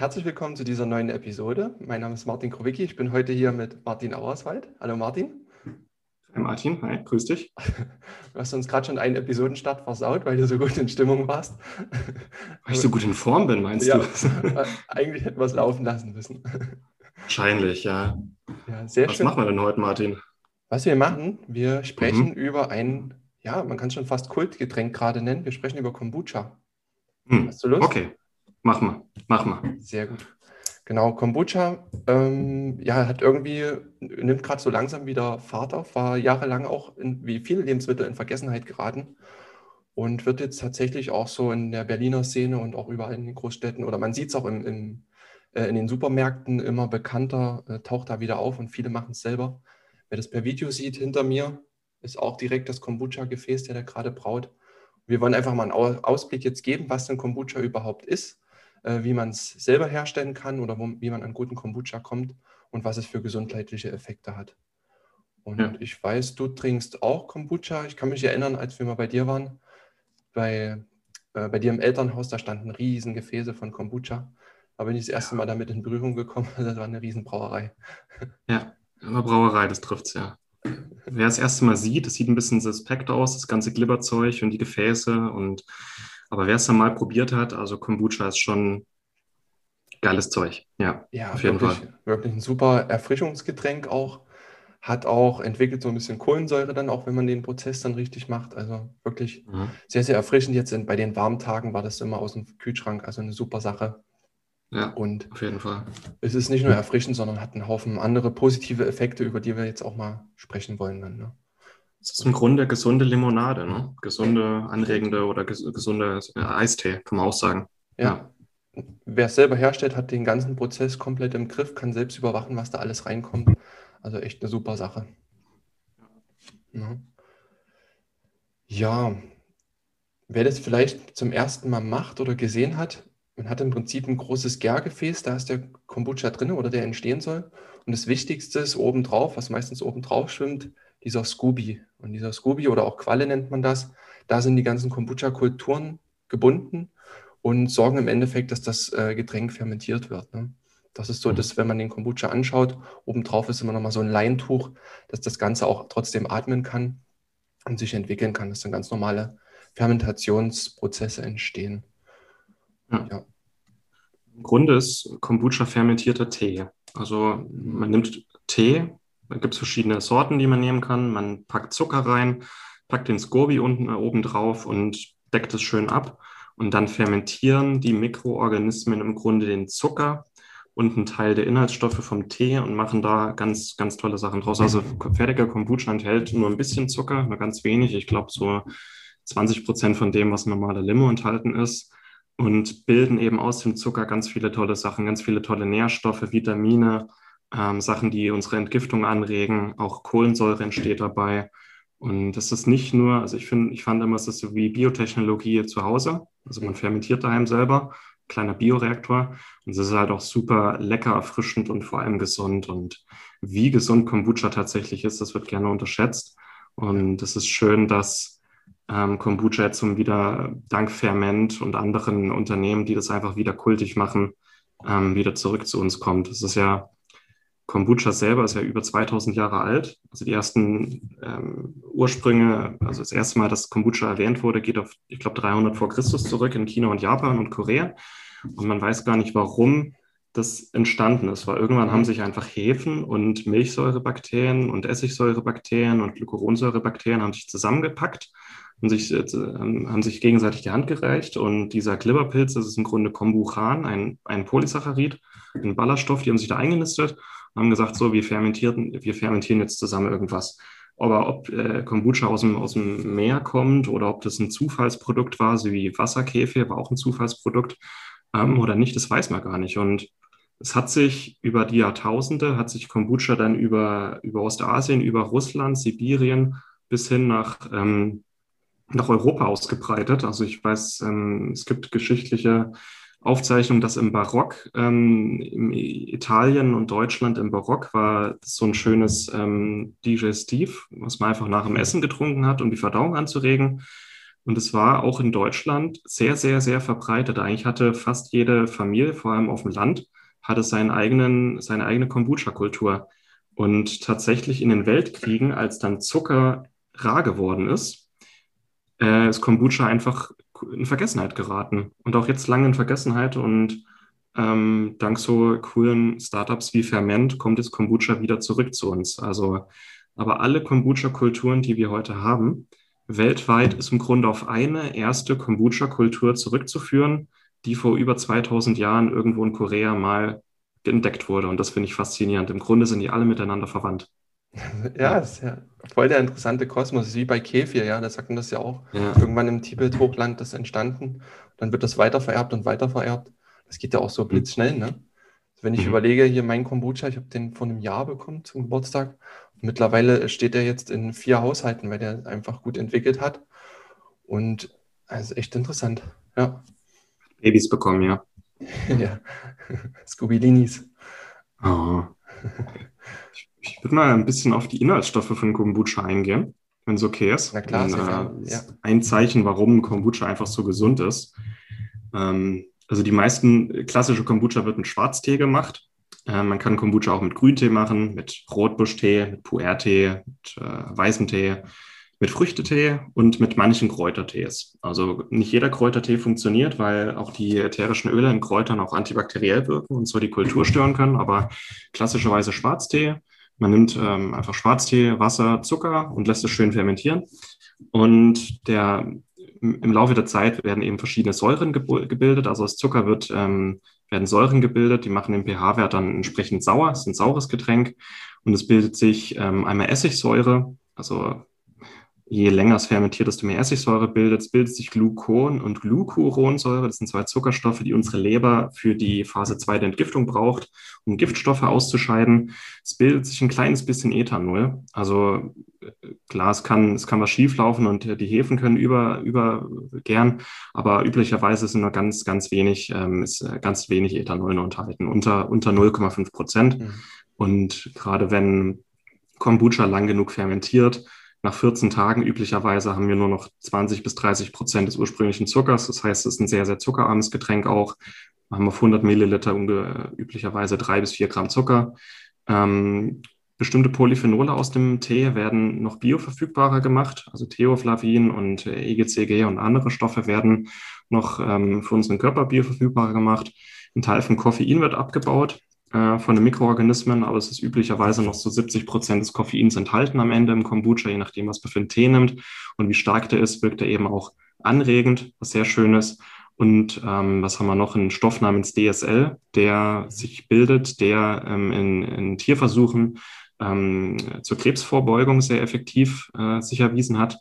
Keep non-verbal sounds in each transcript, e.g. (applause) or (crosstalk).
Herzlich willkommen zu dieser neuen Episode. Mein Name ist Martin Krowicki. Ich bin heute hier mit Martin Auerswald. Hallo Martin. Hi Martin, hi, grüß dich. Du hast uns gerade schon einen Episodenstart versaut, weil du so gut in Stimmung warst. Weil ich so gut in Form bin, meinst ja, du? eigentlich hätten wir es laufen lassen müssen. Wahrscheinlich, ja. ja sehr Was schön. machen wir denn heute, Martin? Was wir machen, wir sprechen mhm. über ein, ja, man kann es schon fast Kultgetränk gerade nennen. Wir sprechen über Kombucha. Hm. Hast du Lust? Okay, mach mal, mach mal. Sehr gut. Genau, Kombucha ähm, ja, hat irgendwie, nimmt gerade so langsam wieder Fahrt auf, war jahrelang auch in, wie viele Lebensmittel in Vergessenheit geraten und wird jetzt tatsächlich auch so in der Berliner Szene und auch überall in den Großstädten oder man sieht es auch im, im, äh, in den Supermärkten immer bekannter, äh, taucht da wieder auf und viele machen es selber. Wer das per Video sieht, hinter mir ist auch direkt das Kombucha-Gefäß, der da gerade braut. Wir wollen einfach mal einen Ausblick jetzt geben, was denn Kombucha überhaupt ist äh, wie man es selber herstellen kann oder wo, wie man an guten Kombucha kommt und was es für gesundheitliche Effekte hat. Und ja. ich weiß, du trinkst auch Kombucha. Ich kann mich erinnern, als wir mal bei dir waren, bei, äh, bei dir im Elternhaus, da standen riesen Gefäße von Kombucha. Da bin ich das erste Mal damit in Berührung gekommen. (laughs) Das war eine Riesenbrauerei. Ja, eine Brauerei, das trifft es ja. Wer das erste Mal sieht, das sieht ein bisschen suspekt aus, das ganze Glibberzeug und die Gefäße und aber wer es dann mal probiert hat, also Kombucha ist schon geiles Zeug. Ja, ja auf jeden wirklich, Fall. Wirklich ein super Erfrischungsgetränk auch. Hat auch entwickelt so ein bisschen Kohlensäure dann, auch wenn man den Prozess dann richtig macht. Also wirklich mhm. sehr, sehr erfrischend. Jetzt in, bei den warmen Tagen war das immer aus dem Kühlschrank, also eine super Sache. Ja, und auf jeden Fall. Es ist nicht nur erfrischend, sondern hat einen Haufen andere positive Effekte, über die wir jetzt auch mal sprechen wollen dann. Ne? Es ist im Grunde gesunde Limonade, ne? Gesunde, anregende oder ges gesunde äh, Eistee, kann man auch sagen. Ja. ja. Wer es selber herstellt, hat den ganzen Prozess komplett im Griff, kann selbst überwachen, was da alles reinkommt. Also echt eine super Sache. Ja. ja. Wer das vielleicht zum ersten Mal macht oder gesehen hat, man hat im Prinzip ein großes Gärgefäß, da ist der Kombucha drin oder der entstehen soll. Und das Wichtigste ist obendrauf, was meistens obendrauf schwimmt, dieser Scooby. Und dieser Scooby oder auch Qualle nennt man das, da sind die ganzen Kombucha-Kulturen gebunden und sorgen im Endeffekt, dass das äh, Getränk fermentiert wird. Ne? Das ist so, mhm. dass wenn man den Kombucha anschaut, obendrauf ist immer noch mal so ein Leintuch, dass das Ganze auch trotzdem atmen kann und sich entwickeln kann, dass dann ganz normale Fermentationsprozesse entstehen. Ja. ja. Im Grunde ist Kombucha fermentierter Tee. Also man nimmt Tee, da gibt es verschiedene Sorten, die man nehmen kann. Man packt Zucker rein, packt den Scoby unten oben drauf und deckt es schön ab. Und dann fermentieren die Mikroorganismen im Grunde den Zucker und einen Teil der Inhaltsstoffe vom Tee und machen da ganz, ganz tolle Sachen draus. Also fertiger Kombucha enthält nur ein bisschen Zucker, nur ganz wenig. Ich glaube so 20 Prozent von dem, was normale Limo enthalten ist. Und bilden eben aus dem Zucker ganz viele tolle Sachen, ganz viele tolle Nährstoffe, Vitamine, ähm, Sachen, die unsere Entgiftung anregen. Auch Kohlensäure entsteht dabei. Und das ist nicht nur, also ich finde, ich fand immer, es ist so wie Biotechnologie zu Hause. Also man fermentiert daheim selber, kleiner Bioreaktor. Und es ist halt auch super lecker, erfrischend und vor allem gesund. Und wie gesund Kombucha tatsächlich ist, das wird gerne unterschätzt. Und es ist schön, dass ähm, Kombucha jetzt wieder dank Ferment und anderen Unternehmen, die das einfach wieder kultig machen, ähm, wieder zurück zu uns kommt. Es ist ja Kombucha selber ist ja über 2000 Jahre alt. Also die ersten ähm, Ursprünge, also das erste Mal, dass Kombucha erwähnt wurde, geht auf, ich glaube, 300 vor Christus zurück in China und Japan und Korea. Und man weiß gar nicht, warum das entstanden ist, weil irgendwann haben sich einfach Hefen und Milchsäurebakterien und Essigsäurebakterien und Glucuronsäurebakterien haben sich zusammengepackt und sich, äh, haben sich gegenseitig die Hand gereicht. Und dieser Glibberpilz, das ist im Grunde Kombuchan, ein, ein Polysaccharid, ein Ballaststoff, die haben sich da eingenistet haben gesagt, so, wir fermentieren, wir fermentieren jetzt zusammen irgendwas. Aber ob äh, Kombucha aus dem, aus dem Meer kommt oder ob das ein Zufallsprodukt war, so wie Wasserkäfer, war auch ein Zufallsprodukt, ähm, oder nicht, das weiß man gar nicht. Und es hat sich über die Jahrtausende, hat sich Kombucha dann über, über Ostasien, über Russland, Sibirien bis hin nach, ähm, nach Europa ausgebreitet. Also ich weiß, ähm, es gibt geschichtliche Aufzeichnungen, dass im Barock, ähm, in Italien und Deutschland im Barock war so ein schönes ähm, Digestiv, was man einfach nach dem Essen getrunken hat, um die Verdauung anzuregen. Und es war auch in Deutschland sehr, sehr, sehr verbreitet. Eigentlich hatte fast jede Familie, vor allem auf dem Land, hatte seinen eigenen, seine eigene Kombucha-Kultur. Und tatsächlich in den Weltkriegen, als dann Zucker rar geworden ist, äh, ist Kombucha einfach in Vergessenheit geraten. Und auch jetzt lange in Vergessenheit. Und ähm, dank so coolen Startups wie Ferment kommt jetzt Kombucha wieder zurück zu uns. Also, aber alle Kombucha-Kulturen, die wir heute haben, weltweit ist im Grunde auf eine erste Kombucha-Kultur zurückzuführen, die vor über 2000 Jahren irgendwo in Korea mal entdeckt wurde. Und das finde ich faszinierend. Im Grunde sind die alle miteinander verwandt. Ja, das ist ja voll der interessante Kosmos. Das ist wie bei Kefir, ja, da sagt man das ja auch. Ja. Irgendwann im Tibet-Hochland das entstanden. Dann wird das weitervererbt und weitervererbt. Das geht ja auch so blitzschnell, ne? Also wenn ich mhm. überlege, hier mein Kombucha, ich habe den vor einem Jahr bekommen zum Geburtstag. Mittlerweile steht er jetzt in vier Haushalten, weil der einfach gut entwickelt hat. Und also echt interessant, ja. Babys bekommen, ja. (laughs) ja, (laughs) Scooby-Linis. Oh. (laughs) Ich würde mal ein bisschen auf die Inhaltsstoffe von Kombucha eingehen, wenn es okay ist. Na klar, Und, äh, ja. Ein Zeichen, warum Kombucha einfach so gesund ist. Ähm, also die meisten klassische Kombucha wird mit Schwarztee gemacht. Äh, man kann Kombucha auch mit Grüntee machen, mit Rotbuschtee, mit Puertee, mit äh, weißem Tee mit Früchtetee und mit manchen Kräutertees. Also nicht jeder Kräutertee funktioniert, weil auch die ätherischen Öle in Kräutern auch antibakteriell wirken und so die Kultur stören können. Aber klassischerweise Schwarztee. Man nimmt ähm, einfach Schwarztee, Wasser, Zucker und lässt es schön fermentieren. Und der, im Laufe der Zeit werden eben verschiedene Säuren gebildet. Also aus Zucker wird, ähm, werden Säuren gebildet, die machen den pH-Wert dann entsprechend sauer. Es ist ein saures Getränk. Und es bildet sich ähm, einmal Essigsäure, also je länger es fermentiert, desto mehr Essigsäure bildet. Es bildet sich Glucon und Glucuronsäure. Das sind zwei Zuckerstoffe, die unsere Leber für die Phase 2 der Entgiftung braucht, um Giftstoffe auszuscheiden. Es bildet sich ein kleines bisschen Ethanol. Also klar, es kann, es kann was schieflaufen und die Hefen können über, über gern, aber üblicherweise sind nur ganz, ganz wenig, ähm, ist ganz wenig Ethanol enthalten, unter, unter 0,5 Prozent. Mhm. Und gerade wenn Kombucha lang genug fermentiert, nach 14 Tagen üblicherweise haben wir nur noch 20 bis 30 Prozent des ursprünglichen Zuckers. Das heißt, es ist ein sehr, sehr zuckerarmes Getränk auch. Wir haben auf 100 Milliliter üblicherweise drei bis vier Gramm Zucker. Ähm, bestimmte Polyphenole aus dem Tee werden noch bioverfügbarer gemacht. Also Theoflavin und EGCG und andere Stoffe werden noch ähm, für unseren Körper bioverfügbarer gemacht. Ein Teil von Koffein wird abgebaut äh, von den Mikroorganismen, aber es ist üblicherweise noch so 70 Prozent des Koffeins enthalten am Ende im Kombucha, je nachdem, was man für einen Tee nimmt. Und wie stark der ist, wirkt er eben auch anregend, was sehr schön ist. Und ähm, was haben wir noch? Einen Stoff namens DSL, der sich bildet, der ähm, in, in, Tierversuchen ähm, zur Krebsvorbeugung sehr effektiv äh, sich erwiesen hat.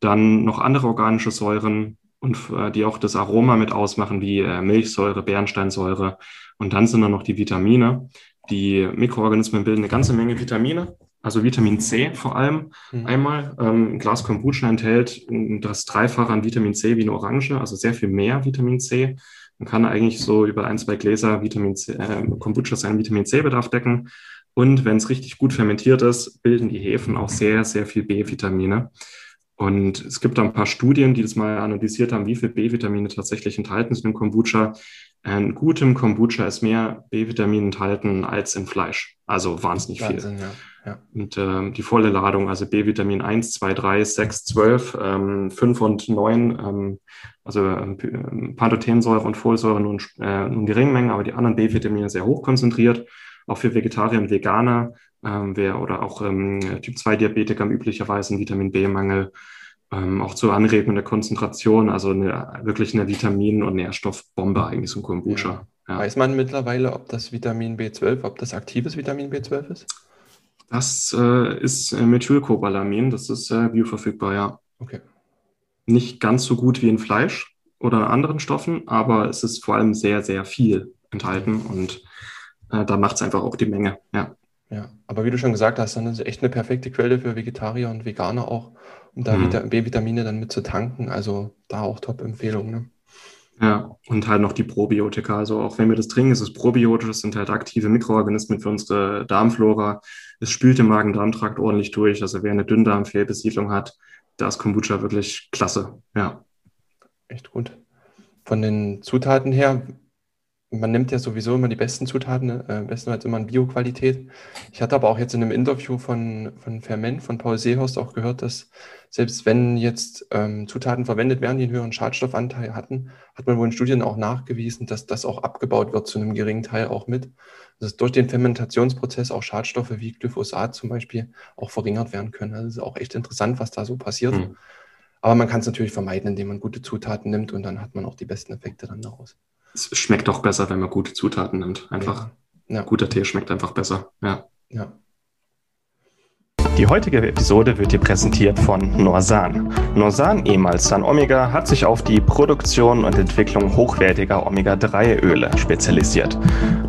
Dann noch andere organische Säuren, und äh, die auch das Aroma mit ausmachen, wie äh, Milchsäure, Bernsteinsäure und dann sind da noch die Vitamine. Die Mikroorganismen bilden eine ganze Menge Vitamine, also Vitamin C vor allem. Mhm. Einmal, ähm, ein Glas Kombucha enthält das Dreifache an Vitamin C wie eine Orange, also sehr viel mehr Vitamin C. Man kann eigentlich so über ein, zwei Gläser Vitamin C, äh, Kombucha seinen Vitamin C-Bedarf decken. Und wenn es richtig gut fermentiert ist, bilden die Hefen auch sehr, sehr viel B-Vitamine. Und es gibt da ein paar Studien, die das mal analysiert haben, wie viel B-Vitamine tatsächlich enthalten sind im Kombucha. In gutem Kombucha ist mehr B-Vitamin enthalten als in Fleisch. Also wahnsinnig Wahnsinn, viel. Ja, ja. Und ähm, die volle Ladung, also B-Vitamin 1, 2, 3, 6, 12, ähm, 5 und 9, ähm, also ähm, Pantothensäure und Folsäure nur in, äh, in geringen Mengen, aber die anderen B-Vitamine sehr hoch konzentriert. Auch für Vegetarier und Veganer ähm, wer, oder auch ähm, Typ-2-Diabetiker haben üblicherweise einen Vitamin B-Mangel ähm, auch zur Anregung der Konzentration, also eine, wirklich eine Vitamin- und Nährstoffbombe eigentlich so ein Kombucha. Ja. Ja. Weiß man mittlerweile, ob das Vitamin B12, ob das aktives Vitamin B12 ist? Das äh, ist äh, Methylcobalamin, das ist äh, bioverfügbar, ja. Okay. Nicht ganz so gut wie in Fleisch oder anderen Stoffen, aber es ist vor allem sehr, sehr viel enthalten und äh, da macht es einfach auch die Menge, ja. Ja, aber wie du schon gesagt hast, dann ist es echt eine perfekte Quelle für Vegetarier und Veganer auch, um da Mhm. B-Vitamine dann mit zu tanken. Also da auch Top-Empfehlung. Ne? Ja, und halt noch die Probiotika. Also auch wenn wir das trinken, ist es probiotisch, es sind halt aktive Mikroorganismen für unsere Darmflora. Es spült den Magen-Darm-Trakt ordentlich durch. Also wer eine Dünndarmfehlbesiedlung hat, da ist Kombucha wirklich klasse. Ja. Echt gut. Von den Zutaten her, man nimmt ja sowieso immer die besten Zutaten, ne? äh, bestenfalls immer in Bio-Qualität. Ich hatte aber auch jetzt in einem Interview von, von Ferment, von Paul Seehorst auch gehört, dass selbst wenn jetzt ähm, Zutaten verwendet werden, die einen höheren Schadstoffanteil hatten, hat man wohl in Studien auch nachgewiesen, dass das auch abgebaut wird zu einem geringen Teil auch mit. Dass durch den Fermentationsprozess auch Schadstoffe wie Glyphosat zum Beispiel auch verringert werden können. Also es ist auch echt interessant, was da so passiert. Hm. Aber man kann es natürlich vermeiden, indem man gute Zutaten nimmt und dann hat man auch die besten Effekte dann daraus. Es schmeckt auch besser, wenn man gute Zutaten nimmt. Einfach Ja, ja, guter Tee schmeckt einfach besser. Ja. ja. Die heutige Episode wird dir präsentiert von Norsan. Norsan, ehemals San Omega, hat sich auf die Produktion und Entwicklung hochwertiger Omega-3-Öle spezialisiert.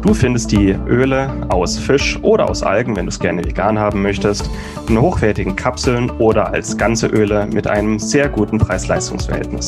Du findest die Öle aus Fisch oder aus Algen, wenn du es gerne vegan haben möchtest, in hochwertigen Kapseln oder als ganze Öle mit einem sehr guten Preis-Leistungs-Verhältnis.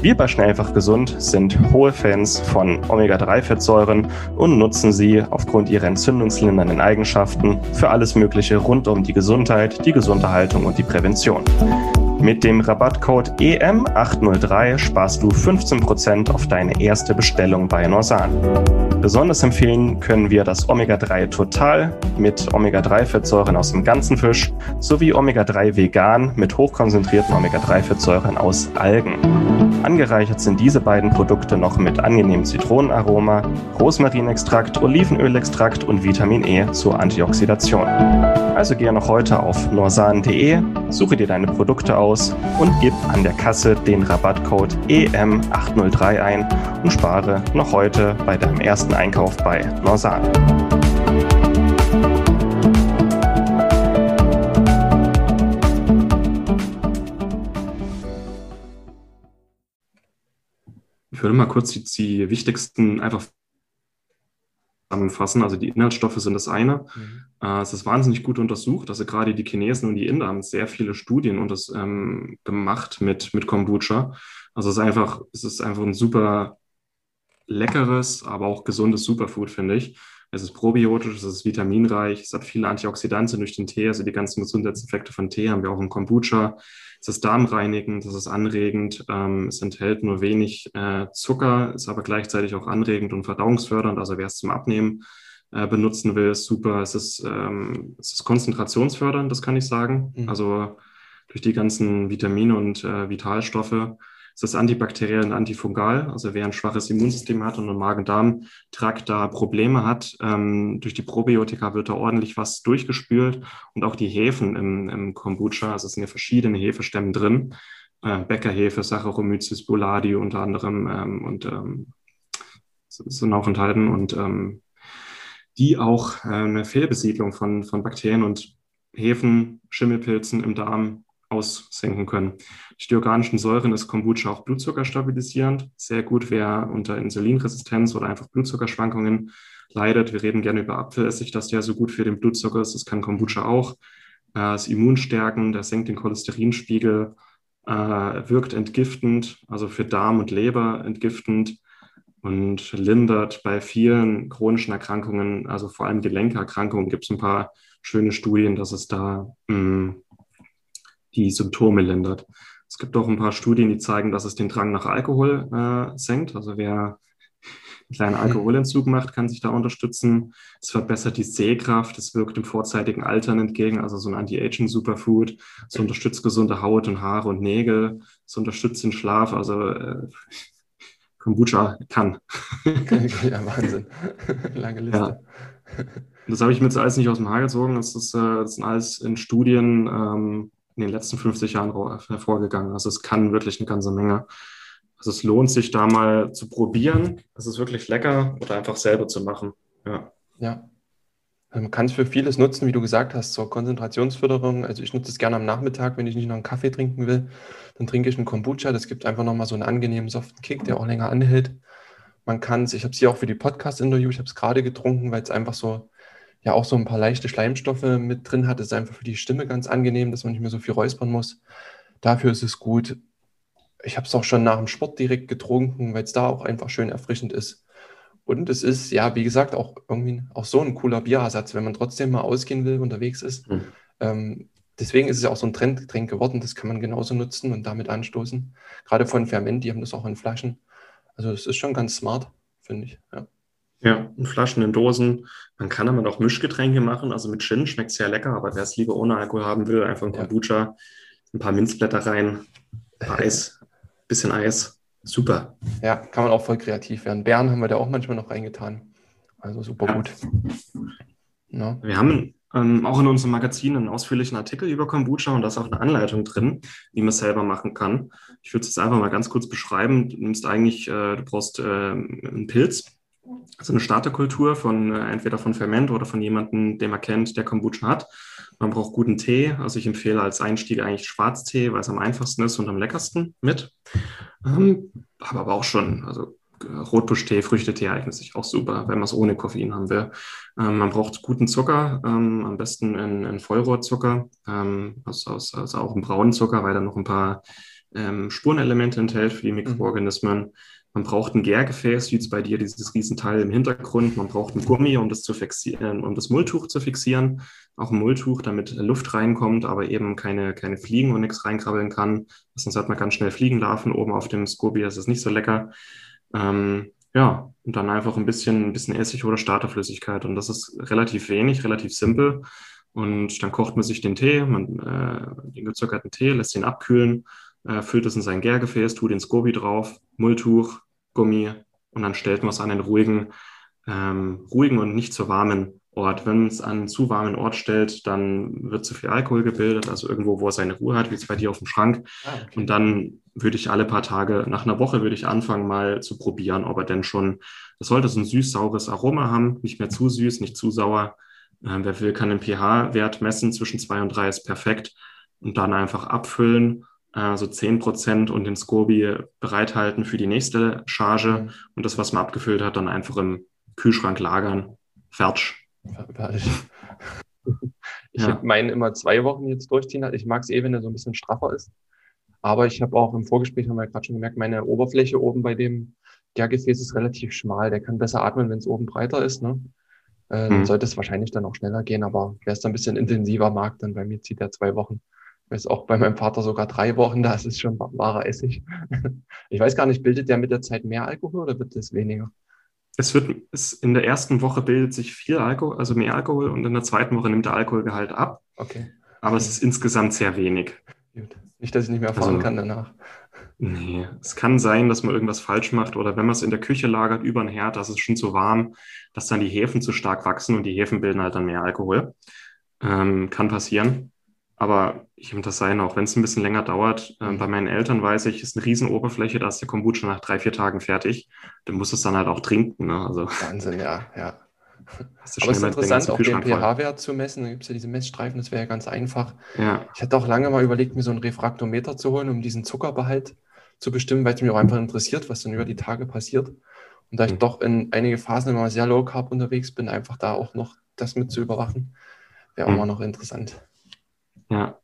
Wir bei Schnellfach Gesund sind hohe Fans von Omega-3-Fettsäuren und nutzen sie aufgrund ihrer entzündungslindernden Eigenschaften für alles Mögliche rund um die Gesundheit, die gesunde Haltung und die Prävention. Mit dem Rabattcode EM803 sparst du 15% auf deine erste Bestellung bei Norsan. Besonders empfehlen können wir das Omega-3 Total mit Omega-3-Fettsäuren aus dem ganzen Fisch sowie Omega-3 Vegan mit hochkonzentrierten Omega-3-Fettsäuren aus Algen. Angereichert sind diese beiden Produkte noch mit angenehmem Zitronenaroma, Rosmarinextrakt, Olivenölextrakt und Vitamin E zur Antioxidation. Also gehe noch heute auf norsan.de, suche dir deine Produkte aus und gib an der Kasse den Rabattcode EM803 ein und spare noch heute bei deinem ersten Einkauf bei Norsan. Ich würde mal kurz die, die wichtigsten einfach zusammenfassen. Also die Inhaltsstoffe sind das eine. Mhm. Äh, es ist wahnsinnig gut untersucht. Also gerade die Chinesen und die Inder haben sehr viele Studien und das ähm, gemacht mit, mit Kombucha. Also es ist einfach, es ist einfach ein super leckeres, aber auch gesundes Superfood, finde ich. Es ist probiotisch, es ist vitaminreich, es hat viele Antioxidantien durch den Tee. Also die ganzen Gesundheitseffekte von Tee haben wir auch im Kombucha. Es ist darmreinigend, es ist anregend, ähm, es enthält nur wenig äh, Zucker, ist aber gleichzeitig auch anregend und verdauungsfördernd. Also wer es zum Abnehmen äh, benutzen will, ist super. Es ist, ähm, es ist konzentrationsfördernd, das kann ich sagen. Mhm. Also durch die ganzen Vitamine und äh, Vitalstoffe. Ist antibakteriell und antifungal. Also wer ein schwaches Immunsystem hat und einen Magen-Darm-Trakt da Probleme hat, ähm, durch die Probiotika wird da ordentlich was durchgespült. Und auch die Hefen im, im Kombucha, also es sind ja verschiedene Hefestämme drin, äh, Bäckerhefe, Saccharomyces boulardii unter anderem ähm, und ähm, sind auch enthalten und ähm, die auch äh, eine Fehlbesiedlung von, von Bakterien und Hefen, Schimmelpilzen im Darm aussenken können. Durch die organischen Säuren ist Kombucha auch Blutzucker stabilisierend. Sehr gut, wer unter Insulinresistenz oder einfach Blutzuckerschwankungen leidet. Wir reden gerne über Apfelessig, dass der so gut für den Blutzucker ist. Das kann Kombucha auch. Äh, das Immunstärken, der senkt den Cholesterinspiegel, äh, wirkt entgiftend, also für Darm und Leber entgiftend und lindert bei vielen chronischen Erkrankungen, also vor allem Gelenkerkrankungen, gibt es ein paar schöne Studien, dass es da mh, die Symptome lindert. Es gibt auch ein paar Studien, die zeigen, dass es den Drang nach Alkohol äh, senkt. Also wer einen kleinen Alkoholentzug macht, kann sich da unterstützen. Es verbessert die Sehkraft, es wirkt dem vorzeitigen Altern entgegen, also so ein Anti-Aging-Superfood. Es unterstützt gesunde Haut und Haare und Nägel. Es unterstützt den Schlaf, also äh, Kombucha kann. (laughs) ja, Wahnsinn. (laughs) Lange Liste. Ja. Das habe ich mir jetzt alles nicht aus dem Haar gezogen. Das, ist, äh, das sind alles in Studien ähm, in den letzten 50 Jahren hervorgegangen. Also es kann wirklich eine ganze Menge. Also es lohnt sich da mal zu probieren. Es ist wirklich lecker oder einfach selber zu machen. Ja. Ja. Man kann es für vieles nutzen, wie du gesagt hast, zur Konzentrationsförderung. Also ich nutze es gerne am Nachmittag, wenn ich nicht noch einen Kaffee trinken will. Dann trinke ich einen Kombucha. Das gibt einfach nochmal so einen angenehmen, soften Kick, der auch länger anhält. Man kann es, ich habe es hier auch für die Podcast-Interview, ich habe es gerade getrunken, weil es einfach so ja auch so ein paar leichte Schleimstoffe mit drin hat. Das ist einfach für die Stimme ganz angenehm, dass man nicht mehr so viel räuspern muss. Dafür ist es gut. Ich habe es auch schon nach dem Sport direkt getrunken, weil es da auch einfach schön erfrischend ist. Und es ist, ja, wie gesagt, auch irgendwie auch so ein cooler Bierersatz, wenn man trotzdem mal ausgehen will, unterwegs ist. Mhm. Ähm, deswegen ist es ja auch so ein Trendgetränk geworden. Das kann man genauso nutzen und damit anstoßen. Gerade von Ferment, die haben das auch in Flaschen. Also es ist schon ganz smart, finde ich. Ja. Ja, in Flaschen, in Dosen. Man kann aber auch Mischgetränke machen. Also mit Gin schmeckt sehr lecker, aber wer es lieber ohne Alkohol haben will, einfach ein Kombucha, ein paar Minzblätter rein, ein paar Eis, bisschen Eis. Super. Ja, kann man auch voll kreativ werden. Bären haben wir da auch manchmal noch reingetan. Also super ja. gut. Ja. Wir haben ähm, auch in unserem Magazin einen ausführlichen Artikel über Kombucha und da ist auch eine Anleitung drin, wie man es selber machen kann. Ich würde es jetzt einfach mal ganz kurz beschreiben. Du nimmst eigentlich, äh, du brauchst äh, einen Pilz, also eine Starterkultur von äh, entweder von Ferment oder von jemandem, den man kennt, der Kombucha hat. Man braucht guten Tee. Also ich empfehle als Einstieg eigentlich Schwarztee, weil es am einfachsten ist und am leckersten mit. Ähm, habe aber auch schon, also Rotbuschtee, Früchtetee eignet sich auch super, wenn man es ohne Koffein haben will. Ähm, man braucht guten Zucker, ähm, am besten in, in Vollrohrzucker, ähm, also, also, auch einen braunen Zucker, weil er noch ein paar ähm, Spurenelemente enthält für die mhm. Mikroorganismen. Mhm. Man braucht ein Gärgefäß, wie jetzt bei dir dieses Riesenteil im Hintergrund. Man braucht ein Gummi, um das zu fixieren, um das Mulltuch zu fixieren. Auch ein Mulltuch, damit Luft reinkommt, aber eben keine, keine Fliegen und nichts reinkrabbeln kann. Sonst hat man ganz schnell Fliegenlarven oben auf dem Scoby. Das ist nicht so lecker. Ähm, ja, und dann einfach ein bisschen, ein bisschen Essig oder Starterflüssigkeit. Und das ist relativ wenig, relativ simpel. Und dann kocht man sich den Tee, man, äh, den gezuckerten Tee, lässt ihn abkühlen, äh, füllt es in sein Gärgefäß, tut den Scoby drauf, Mulltuch, Gummi und dann stellt man es an einen ruhigen, ähm, ruhigen und nicht zu warmen Ort. Wenn man es an einen zu warmen Ort stellt, dann wird zu viel Alkohol gebildet, also irgendwo, wo er seine Ruhe hat, wie es bei dir auf dem Schrank. Ah, okay. Und dann würde ich alle paar Tage, nach einer Woche würde ich anfangen, mal zu probieren, ob er denn schon, das sollte so ein süß-saures Aroma haben, nicht mehr zu süß, nicht zu sauer. Äh, wer will, kann den pH-Wert messen, zwischen zwei und drei ist perfekt. Und dann einfach abfüllen äh, so 10 Prozent und den Scoby bereithalten für die nächste Charge mhm. und das, was man abgefüllt hat, dann einfach im Kühlschrank lagern. Fertig. (laughs) Ich ja. meinen immer zwei Wochen jetzt durchziehen. Ich mag es eh, wenn er so ein bisschen straffer ist. Aber ich habe auch im Vorgespräch, haben wir gerade schon gemerkt, meine Oberfläche oben bei dem Gärgefäß ist relativ schmal. Der kann besser atmen, wenn es oben breiter ist. Ne? Äh, mhm. sollte es wahrscheinlich dann auch schneller gehen. Aber wer es dann ein bisschen intensiver mag, dann bei mir zieht er zwei Wochen ist auch bei meinem Vater sogar drei Wochen, das ist schon wahrer Essig. (laughs) Ich weiß gar nicht, bildet der mit der Zeit mehr Alkohol oder wird das weniger? Es wird, es, in der ersten Woche bildet sich viel Alkohol, also mehr Alkohol und in der zweiten Woche nimmt der Alkoholgehalt ab. Okay. Aber es ist insgesamt sehr wenig. Gut. Nicht, dass ich nicht mehr fahren also, kann danach. Nee, es kann sein, dass man irgendwas falsch macht oder wenn man es in der Küche lagert über den Herd, das ist schon zu warm, dass dann die Hefen zu stark wachsen und die Hefen bilden halt dann mehr Alkohol. Ähm, kann passieren. Aber ich finde das sein, auch wenn es ein bisschen länger dauert. Äh, bei meinen Eltern weiß ich, ist eine Riesenoberfläche, da ist der Kombucha nach drei, vier Tagen fertig. Du musst es dann halt auch trinken. Ne? Also, (laughs) Wahnsinn, ja, ja. Aber es ist interessant, auch den pH-Wert zu messen. Da gibt es ja diese Messstreifen, das wäre ja ganz einfach. Ja. Ich hatte auch lange mal überlegt, mir so ein Refraktometer zu holen, um diesen Zuckerbehalt zu bestimmen, weil es mich auch einfach interessiert, was dann über die Tage passiert. Und da ich mhm. doch in einige Phasen immer sehr low carb unterwegs bin, einfach da auch noch das mit zu überwachen, wäre auch mhm. mal noch interessant. Ja,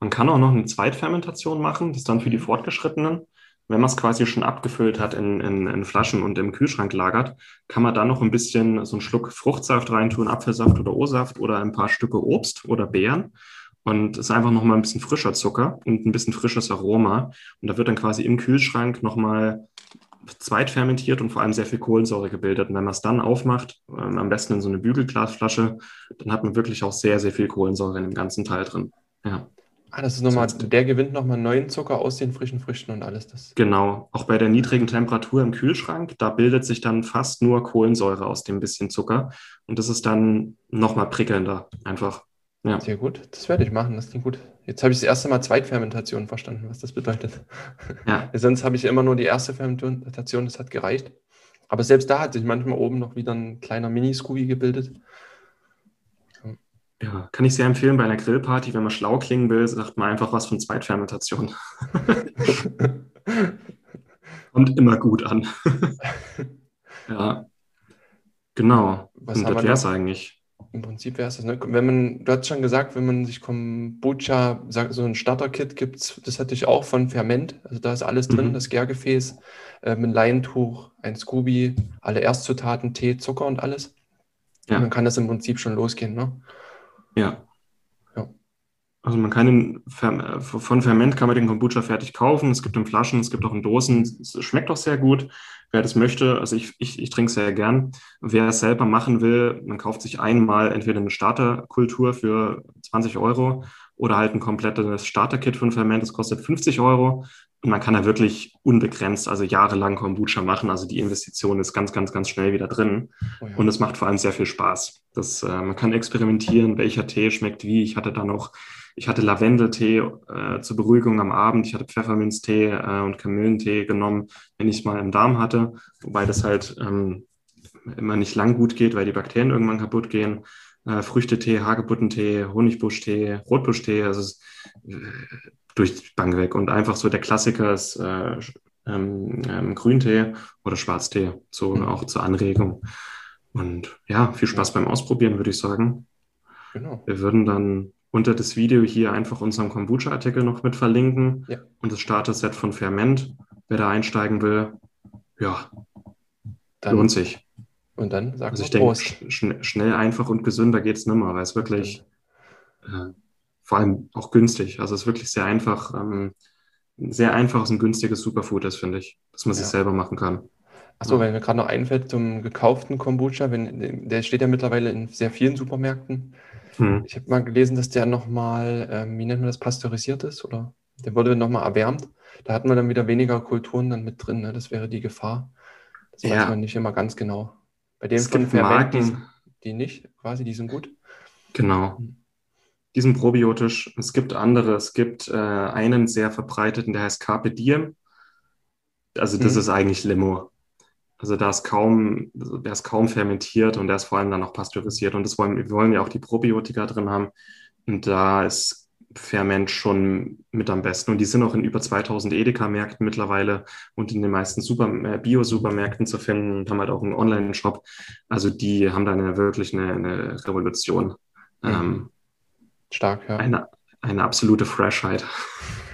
man kann auch noch eine Zweitfermentation machen, das ist dann für die Fortgeschrittenen. Wenn man es quasi schon abgefüllt hat in, in, in, Flaschen und im Kühlschrank lagert, kann man da noch ein bisschen so einen Schluck Fruchtsaft reintun, Apfelsaft oder O-Saft oder ein paar Stücke Obst oder Beeren. Und es ist einfach nochmal ein bisschen frischer Zucker und ein bisschen frisches Aroma. Und da wird dann quasi im Kühlschrank nochmal zweitfermentiert und vor allem sehr viel Kohlensäure gebildet. Und wenn man es dann aufmacht, ähm, am besten in so eine Bügelglasflasche, dann hat man wirklich auch sehr, sehr viel Kohlensäure in dem ganzen Teil drin. Ja. Ah, das ist nochmal, der gewinnt nochmal neuen Zucker aus den frischen Früchten und alles das. Genau, auch bei der niedrigen Temperatur im Kühlschrank, da bildet sich dann fast nur Kohlensäure aus dem bisschen Zucker. Und das ist dann nochmal prickelnder, einfach. Ja. Sehr gut, das werde ich machen, das klingt gut. Jetzt habe ich das erste Mal Zweitfermentation verstanden, was das bedeutet. (laughs) Ja. Sonst habe ich immer nur die erste Fermentation, das hat gereicht. Aber selbst da hat sich manchmal oben noch wieder ein kleiner Mini-Scooby gebildet. Ja, kann ich sehr empfehlen bei einer Grillparty, wenn man schlau klingen will, sagt man einfach was von Zweitfermentation. (laughs) Kommt immer gut an. (laughs) ja, genau. Was Und das wäre es eigentlich. Im Prinzip wäre es das. Ne? Wenn man, du hast schon gesagt, wenn man sich Kombucha, so ein Starter-Kit gibt, das hatte ich auch von Ferment. Also da ist alles drin, mhm. das Gärgefäß, äh, ein Leintuch, ein Scooby, alle Erstzutaten, Tee, Zucker und alles. Ja. Und dann kann das im Prinzip schon losgehen. Ne? Ja. ja. Also man kann den, von Ferment kann man den Kombucha fertig kaufen. Es gibt in Flaschen, es gibt auch in Dosen. Es schmeckt auch sehr gut. Wer das möchte, also ich, ich, ich trinke sehr gern. Wer es selber machen will, man kauft sich einmal entweder eine Starterkultur für 20 Euro oder halt ein komplettes Starterkit von Ferment. Das kostet 50 Euro. Und man kann da wirklich unbegrenzt, also jahrelang Kombucha machen. Also die Investition ist ganz, ganz, ganz schnell wieder drin. Oh ja. Und es macht vor allem sehr viel Spaß. Das, äh, man kann experimentieren, welcher Tee schmeckt wie. Ich hatte da noch, ich hatte Lavendeltee äh, zur Beruhigung am Abend. Ich hatte Pfefferminztee äh, und Kamillentee genommen, wenn ich es mal im Darm hatte. Wobei das halt ähm, immer nicht lang gut geht, weil die Bakterien irgendwann kaputt gehen. Äh, Früchtetee, Hagebuttentee, Honigbuschtee, Rotbuschtee. Also es, äh, durch die Bank weg. Und einfach so der Klassiker ist äh, ähm, ähm, Grüntee oder Schwarztee, so mhm. auch zur Anregung. Und ja, viel Spaß beim Ausprobieren, würde ich sagen. Genau. Wir würden dann unter das Video hier einfach unseren Kombucha-Artikel noch mit verlinken ja. und das Starter-Set von Ferment. Wer da einsteigen will, ja, dann, lohnt sich. Und dann sagen also ich denke, sch schnell, einfach und gesünder geht es nimmer, weil es wirklich äh, vor allem auch günstig. Also es ist wirklich sehr einfach, ähm, sehr einfaches und günstiges Superfood ist, finde ich, dass man ja. sich selber machen kann. Achso, ja. wenn mir gerade noch einfällt zum gekauften Kombucha, wenn, der steht ja mittlerweile in sehr vielen Supermärkten. Hm. Ich habe mal gelesen, dass der nochmal, ähm, wie nennt man das, pasteurisiert ist oder der wurde nochmal erwärmt. Da hat man dann wieder weniger Kulturen dann mit drin. Ne? Das wäre die Gefahr. Das ja. weiß man nicht immer ganz genau. Bei denen von Ferment, die, die nicht, quasi, die sind gut. Genau. Die sind probiotisch. Es gibt andere. Es gibt äh, einen sehr verbreiteten, der heißt Carpe Diem. Also das mhm. ist eigentlich Limo. Also da ist kaum, der ist kaum fermentiert und der ist vor allem dann noch pasteurisiert. Und das wollen, wir wollen ja auch die Probiotika drin haben. Und da ist Ferment schon mit am besten. Und die sind auch in über 2000 Edeka-Märkten mittlerweile und in den meisten Super, äh, Bio-Supermärkten zu finden und haben halt auch einen Online-Shop. Also die haben da eine, wirklich eine, eine Revolution. Mhm. Ähm, Stark, ja. Eine, eine absolute Freshheit.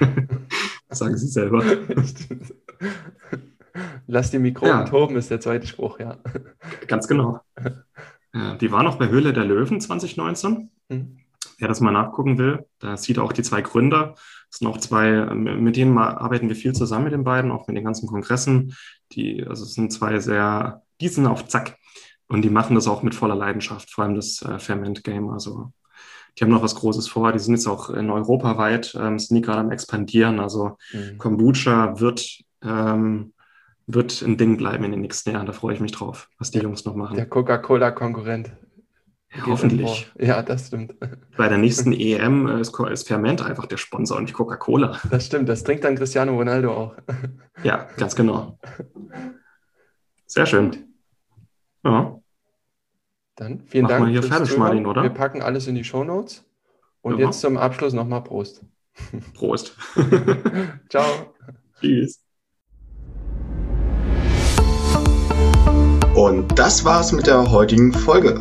(laughs) Sagen Sie selber. (laughs) Lass die Mikroben ja. toben, ist der zweite Spruch, ja. Ganz genau. (laughs) Ja, die war noch bei Höhle der Löwen 2019. Mhm. Wer das mal nachgucken will, da sieht auch die zwei Gründer. Es sind auch zwei, mit denen arbeiten wir viel zusammen mit den beiden, auch mit den ganzen Kongressen. Die, also es sind zwei sehr, die sind auf Zack. Und die machen das auch mit voller Leidenschaft, vor allem das äh, Ferment-Game. Also die haben noch was Großes vor. Die sind jetzt auch in Europa weit, ähm, sind die gerade am expandieren. Also mhm. Kombucha wird, ähm, wird ein Ding bleiben in den nächsten Jahren. Da freue ich mich drauf, was die Jungs noch machen. Der Coca-Cola-Konkurrent. Ja, hoffentlich. Ja, das stimmt. (laughs) Bei der nächsten EM ist, ist Ferment einfach der Sponsor und nicht Coca-Cola. Das stimmt, das trinkt dann Cristiano Ronaldo auch. (laughs) Ja, ganz genau. Sehr schön. Ja. Dann vielen Mach Dank. Mal hier fertig, Martin, oder? Wir packen alles in die Show Notes. Und ja. jetzt zum Abschluss nochmal Prost. (laughs) Prost. Ciao. Tschüss. Und das war's mit der heutigen Folge.